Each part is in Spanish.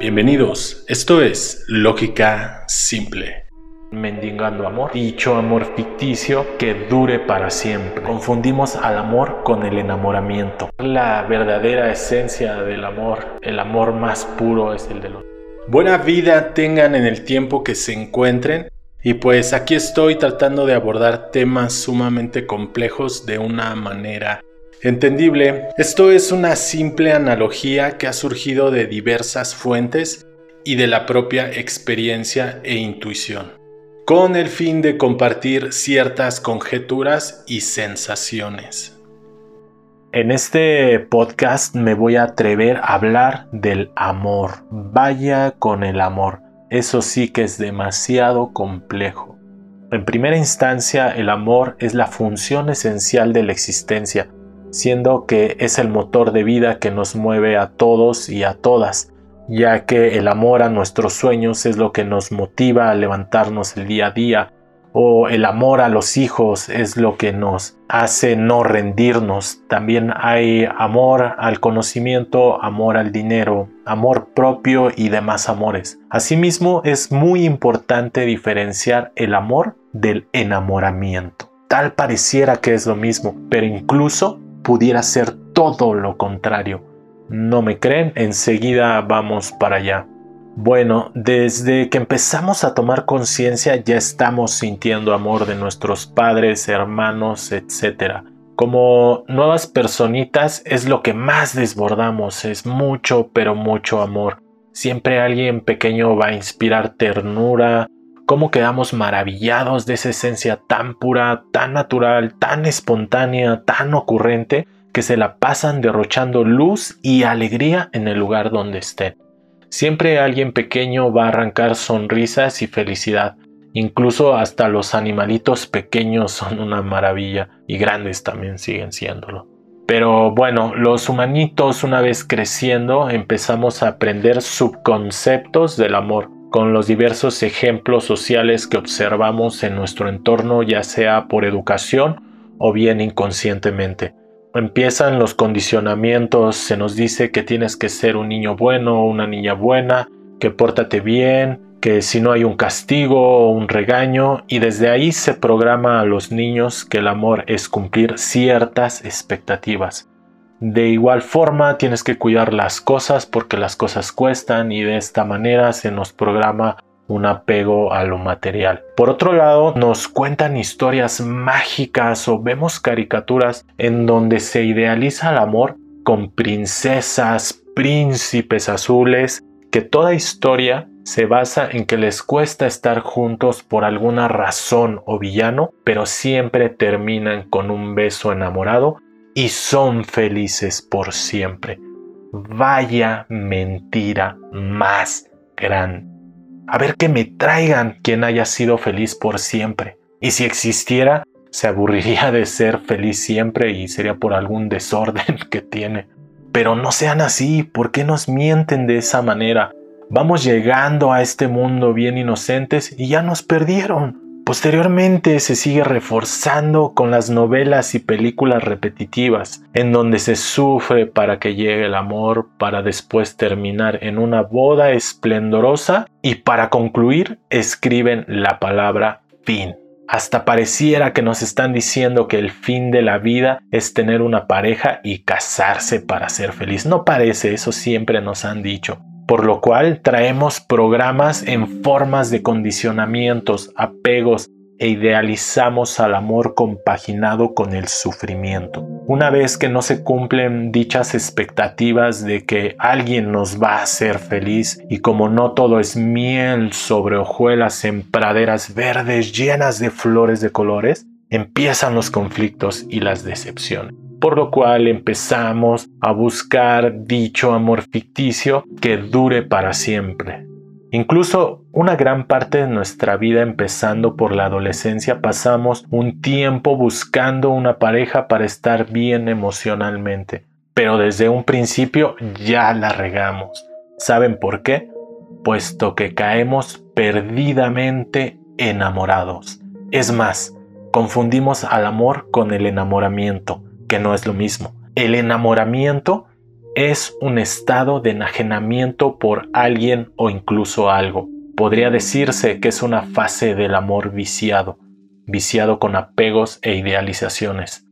Bienvenidos, esto es Lógica Simple. Mendigando amor, dicho amor ficticio que dure para siempre. Confundimos al amor con el enamoramiento. La verdadera esencia del amor, el amor más puro es el de los. Buena vida tengan en el tiempo que se encuentren y pues aquí estoy tratando de abordar temas sumamente complejos de una manera entendible. Esto es una simple analogía que ha surgido de diversas fuentes y de la propia experiencia e intuición, con el fin de compartir ciertas conjeturas y sensaciones. En este podcast me voy a atrever a hablar del amor. Vaya con el amor. Eso sí que es demasiado complejo. En primera instancia, el amor es la función esencial de la existencia siendo que es el motor de vida que nos mueve a todos y a todas, ya que el amor a nuestros sueños es lo que nos motiva a levantarnos el día a día, o el amor a los hijos es lo que nos hace no rendirnos. También hay amor al conocimiento, amor al dinero, amor propio y demás amores. Asimismo, es muy importante diferenciar el amor del enamoramiento. Tal pareciera que es lo mismo, pero incluso pudiera ser todo lo contrario. ¿No me creen? Enseguida vamos para allá. Bueno, desde que empezamos a tomar conciencia ya estamos sintiendo amor de nuestros padres, hermanos, etc. Como nuevas personitas es lo que más desbordamos, es mucho, pero mucho amor. Siempre alguien pequeño va a inspirar ternura, cómo quedamos maravillados de esa esencia tan pura, tan natural, tan espontánea, tan ocurrente, que se la pasan derrochando luz y alegría en el lugar donde estén. Siempre alguien pequeño va a arrancar sonrisas y felicidad. Incluso hasta los animalitos pequeños son una maravilla y grandes también siguen siéndolo. Pero bueno, los humanitos una vez creciendo empezamos a aprender subconceptos del amor con los diversos ejemplos sociales que observamos en nuestro entorno, ya sea por educación o bien inconscientemente. Empiezan los condicionamientos, se nos dice que tienes que ser un niño bueno una niña buena, que pórtate bien, que si no hay un castigo o un regaño, y desde ahí se programa a los niños que el amor es cumplir ciertas expectativas. De igual forma, tienes que cuidar las cosas porque las cosas cuestan y de esta manera se nos programa un apego a lo material. Por otro lado, nos cuentan historias mágicas o vemos caricaturas en donde se idealiza el amor con princesas, príncipes azules, que toda historia se basa en que les cuesta estar juntos por alguna razón o villano, pero siempre terminan con un beso enamorado y son felices por siempre. Vaya mentira más grande. A ver que me traigan quien haya sido feliz por siempre. Y si existiera, se aburriría de ser feliz siempre y sería por algún desorden que tiene. Pero no sean así, ¿por qué nos mienten de esa manera? Vamos llegando a este mundo bien inocentes y ya nos perdieron. Posteriormente se sigue reforzando con las novelas y películas repetitivas, en donde se sufre para que llegue el amor, para después terminar en una boda esplendorosa y para concluir escriben la palabra fin. Hasta pareciera que nos están diciendo que el fin de la vida es tener una pareja y casarse para ser feliz. No parece, eso siempre nos han dicho por lo cual traemos programas en formas de condicionamientos, apegos e idealizamos al amor compaginado con el sufrimiento. Una vez que no se cumplen dichas expectativas de que alguien nos va a hacer feliz y como no todo es miel sobre hojuelas en praderas verdes llenas de flores de colores, empiezan los conflictos y las decepciones por lo cual empezamos a buscar dicho amor ficticio que dure para siempre. Incluso una gran parte de nuestra vida empezando por la adolescencia pasamos un tiempo buscando una pareja para estar bien emocionalmente, pero desde un principio ya la regamos. ¿Saben por qué? Puesto que caemos perdidamente enamorados. Es más, confundimos al amor con el enamoramiento, que no es lo mismo. El enamoramiento es un estado de enajenamiento por alguien o incluso algo. Podría decirse que es una fase del amor viciado, viciado con apegos e idealizaciones.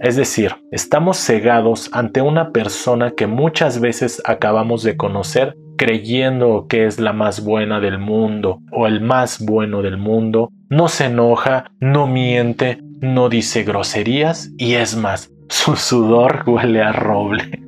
Es decir, estamos cegados ante una persona que muchas veces acabamos de conocer creyendo que es la más buena del mundo o el más bueno del mundo, no se enoja, no miente, no dice groserías y es más, su sudor huele a roble.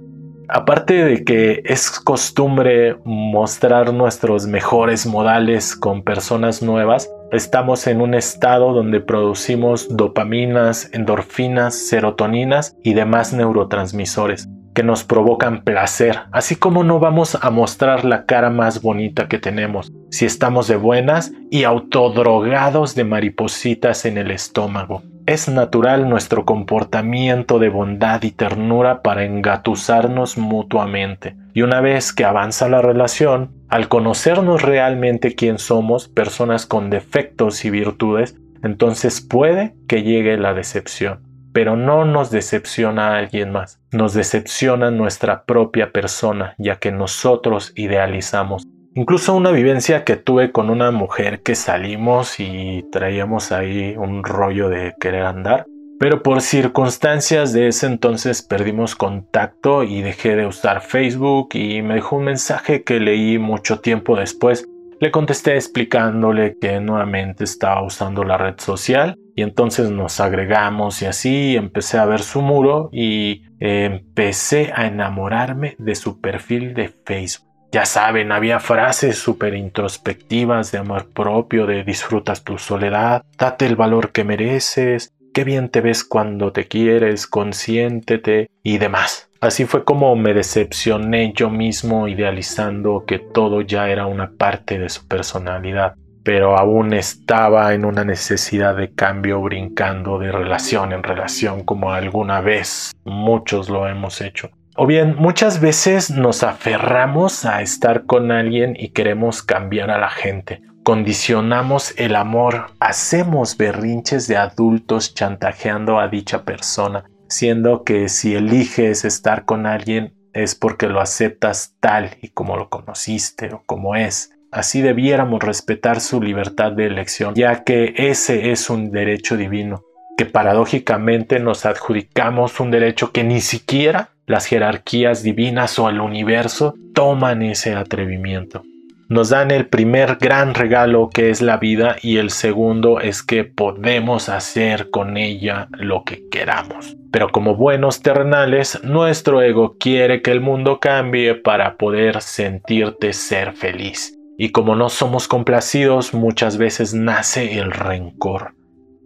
Aparte de que es costumbre mostrar nuestros mejores modales con personas nuevas, estamos en un estado donde producimos dopaminas, endorfinas, serotoninas y demás neurotransmisores que nos provocan placer, así como no vamos a mostrar la cara más bonita que tenemos si estamos de buenas y autodrogados de maripositas en el estómago. Es natural nuestro comportamiento de bondad y ternura para engatusarnos mutuamente. Y una vez que avanza la relación, al conocernos realmente quién somos, personas con defectos y virtudes, entonces puede que llegue la decepción. Pero no nos decepciona a alguien más, nos decepciona nuestra propia persona, ya que nosotros idealizamos Incluso una vivencia que tuve con una mujer que salimos y traíamos ahí un rollo de querer andar, pero por circunstancias de ese entonces perdimos contacto y dejé de usar Facebook y me dejó un mensaje que leí mucho tiempo después. Le contesté explicándole que nuevamente estaba usando la red social y entonces nos agregamos y así empecé a ver su muro y empecé a enamorarme de su perfil de Facebook. Ya saben, había frases súper introspectivas de amor propio, de disfrutas tu soledad, date el valor que mereces, qué bien te ves cuando te quieres, consiéntete y demás. Así fue como me decepcioné yo mismo idealizando que todo ya era una parte de su personalidad, pero aún estaba en una necesidad de cambio brincando de relación en relación como alguna vez muchos lo hemos hecho. O bien, muchas veces nos aferramos a estar con alguien y queremos cambiar a la gente. Condicionamos el amor, hacemos berrinches de adultos chantajeando a dicha persona, siendo que si eliges estar con alguien es porque lo aceptas tal y como lo conociste o como es. Así debiéramos respetar su libertad de elección, ya que ese es un derecho divino, que paradójicamente nos adjudicamos un derecho que ni siquiera las jerarquías divinas o el universo toman ese atrevimiento. Nos dan el primer gran regalo que es la vida y el segundo es que podemos hacer con ella lo que queramos. Pero como buenos terrenales, nuestro ego quiere que el mundo cambie para poder sentirte ser feliz. Y como no somos complacidos, muchas veces nace el rencor.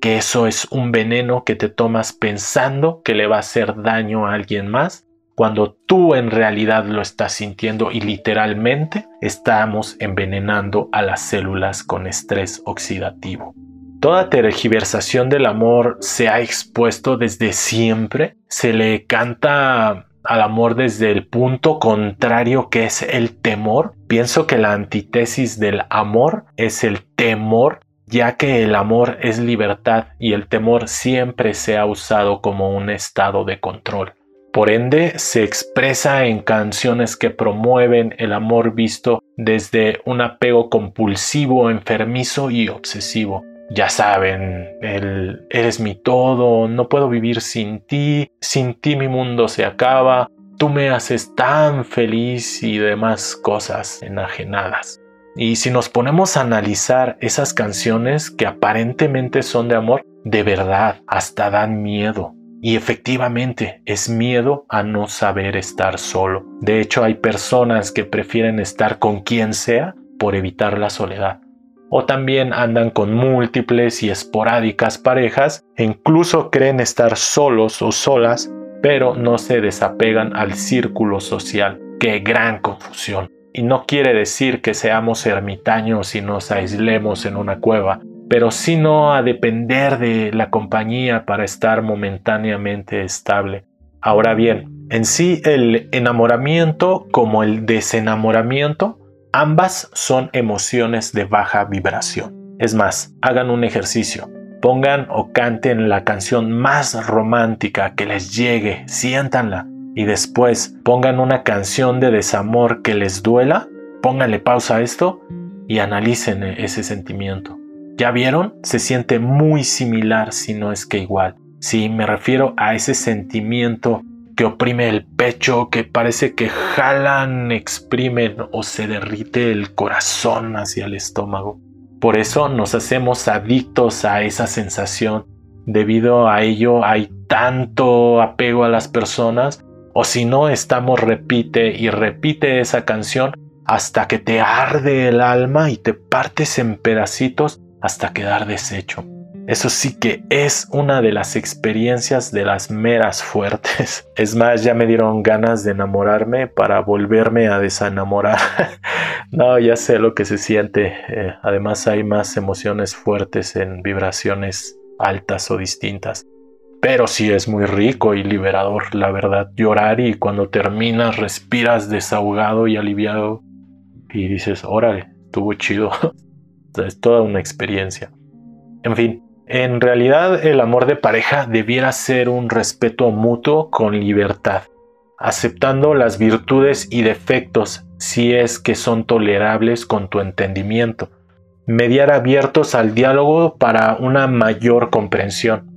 Que eso es un veneno que te tomas pensando que le va a hacer daño a alguien más cuando tú en realidad lo estás sintiendo y literalmente estamos envenenando a las células con estrés oxidativo. Toda tergiversación del amor se ha expuesto desde siempre, se le canta al amor desde el punto contrario que es el temor. Pienso que la antítesis del amor es el temor ya que el amor es libertad y el temor siempre se ha usado como un estado de control. Por ende, se expresa en canciones que promueven el amor visto desde un apego compulsivo, enfermizo y obsesivo. Ya saben, el eres mi todo, no puedo vivir sin ti, sin ti mi mundo se acaba, tú me haces tan feliz y demás cosas enajenadas. Y si nos ponemos a analizar esas canciones que aparentemente son de amor, de verdad, hasta dan miedo. Y efectivamente es miedo a no saber estar solo. De hecho hay personas que prefieren estar con quien sea por evitar la soledad. O también andan con múltiples y esporádicas parejas e incluso creen estar solos o solas, pero no se desapegan al círculo social. ¡Qué gran confusión! Y no quiere decir que seamos ermitaños y nos aislemos en una cueva, pero sino a depender de la compañía para estar momentáneamente estable. Ahora bien, en sí el enamoramiento como el desenamoramiento, ambas son emociones de baja vibración. Es más, hagan un ejercicio. pongan o canten la canción más romántica que les llegue, siéntanla y después pongan una canción de desamor que les duela, pónganle pausa a esto y analicen ese sentimiento. ¿Ya vieron? Se siente muy similar si no es que igual. Sí, me refiero a ese sentimiento que oprime el pecho, que parece que jalan, exprimen o se derrite el corazón hacia el estómago. Por eso nos hacemos adictos a esa sensación. Debido a ello hay tanto apego a las personas o si no estamos repite y repite esa canción hasta que te arde el alma y te partes en pedacitos hasta quedar deshecho. Eso sí que es una de las experiencias de las meras fuertes. Es más, ya me dieron ganas de enamorarme para volverme a desenamorar. no, ya sé lo que se siente. Eh, además hay más emociones fuertes en vibraciones altas o distintas. Pero sí es muy rico y liberador, la verdad, llorar y cuando terminas respiras desahogado y aliviado y dices, órale, estuvo chido. es toda una experiencia. En fin, en realidad el amor de pareja debiera ser un respeto mutuo con libertad, aceptando las virtudes y defectos si es que son tolerables con tu entendimiento, mediar abiertos al diálogo para una mayor comprensión,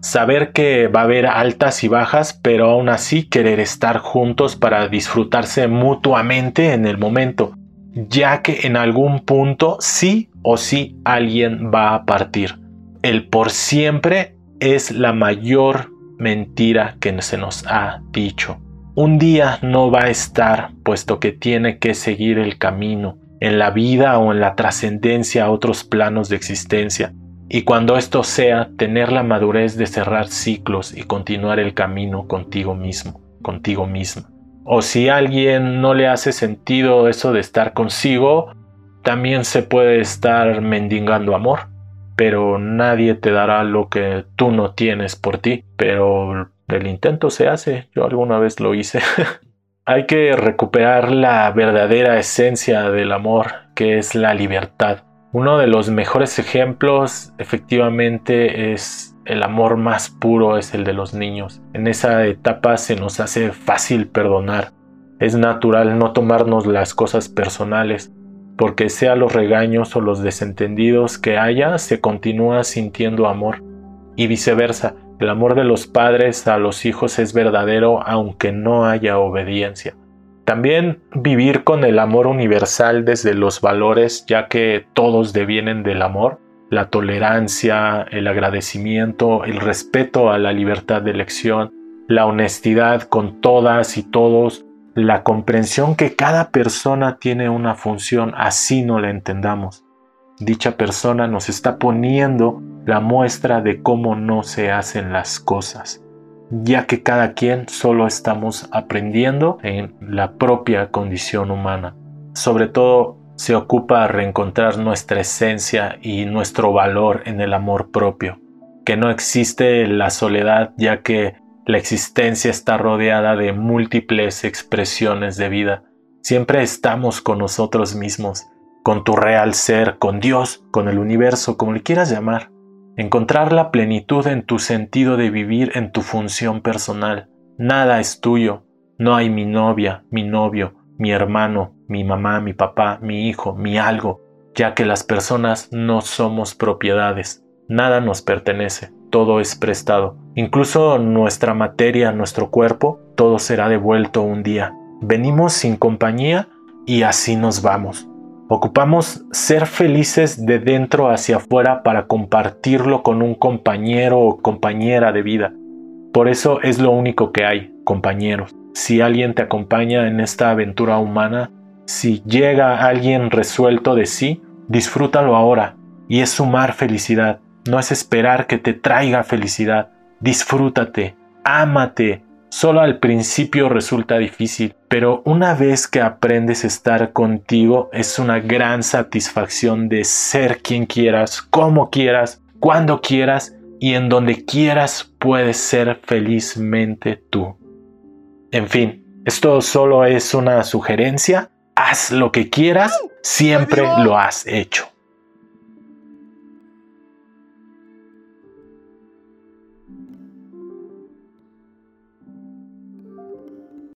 saber que va a haber altas y bajas, pero aún así querer estar juntos para disfrutarse mutuamente en el momento, ya que en algún punto sí o sí alguien va a partir el por siempre es la mayor mentira que se nos ha dicho. Un día no va a estar, puesto que tiene que seguir el camino, en la vida o en la trascendencia a otros planos de existencia. Y cuando esto sea, tener la madurez de cerrar ciclos y continuar el camino contigo mismo, contigo misma. O si a alguien no le hace sentido eso de estar consigo, también se puede estar mendigando amor pero nadie te dará lo que tú no tienes por ti. Pero el intento se hace, yo alguna vez lo hice. Hay que recuperar la verdadera esencia del amor, que es la libertad. Uno de los mejores ejemplos efectivamente es el amor más puro, es el de los niños. En esa etapa se nos hace fácil perdonar. Es natural no tomarnos las cosas personales porque sea los regaños o los desentendidos que haya, se continúa sintiendo amor. Y viceversa, el amor de los padres a los hijos es verdadero aunque no haya obediencia. También vivir con el amor universal desde los valores, ya que todos devienen del amor, la tolerancia, el agradecimiento, el respeto a la libertad de elección, la honestidad con todas y todos, la comprensión que cada persona tiene una función, así no la entendamos. Dicha persona nos está poniendo la muestra de cómo no se hacen las cosas, ya que cada quien solo estamos aprendiendo en la propia condición humana. Sobre todo se ocupa a reencontrar nuestra esencia y nuestro valor en el amor propio, que no existe la soledad ya que la existencia está rodeada de múltiples expresiones de vida. Siempre estamos con nosotros mismos, con tu real ser, con Dios, con el universo, como le quieras llamar. Encontrar la plenitud en tu sentido de vivir en tu función personal. Nada es tuyo. No hay mi novia, mi novio, mi hermano, mi mamá, mi papá, mi hijo, mi algo, ya que las personas no somos propiedades. Nada nos pertenece todo es prestado. Incluso nuestra materia, nuestro cuerpo, todo será devuelto un día. Venimos sin compañía y así nos vamos. Ocupamos ser felices de dentro hacia afuera para compartirlo con un compañero o compañera de vida. Por eso es lo único que hay, compañeros. Si alguien te acompaña en esta aventura humana, si llega alguien resuelto de sí, disfrútalo ahora y es sumar felicidad no es esperar que te traiga felicidad. Disfrútate, ámate. Solo al principio resulta difícil, pero una vez que aprendes a estar contigo es una gran satisfacción de ser quien quieras, como quieras, cuando quieras y en donde quieras puedes ser felizmente tú. En fin, esto solo es una sugerencia. Haz lo que quieras, siempre lo has hecho.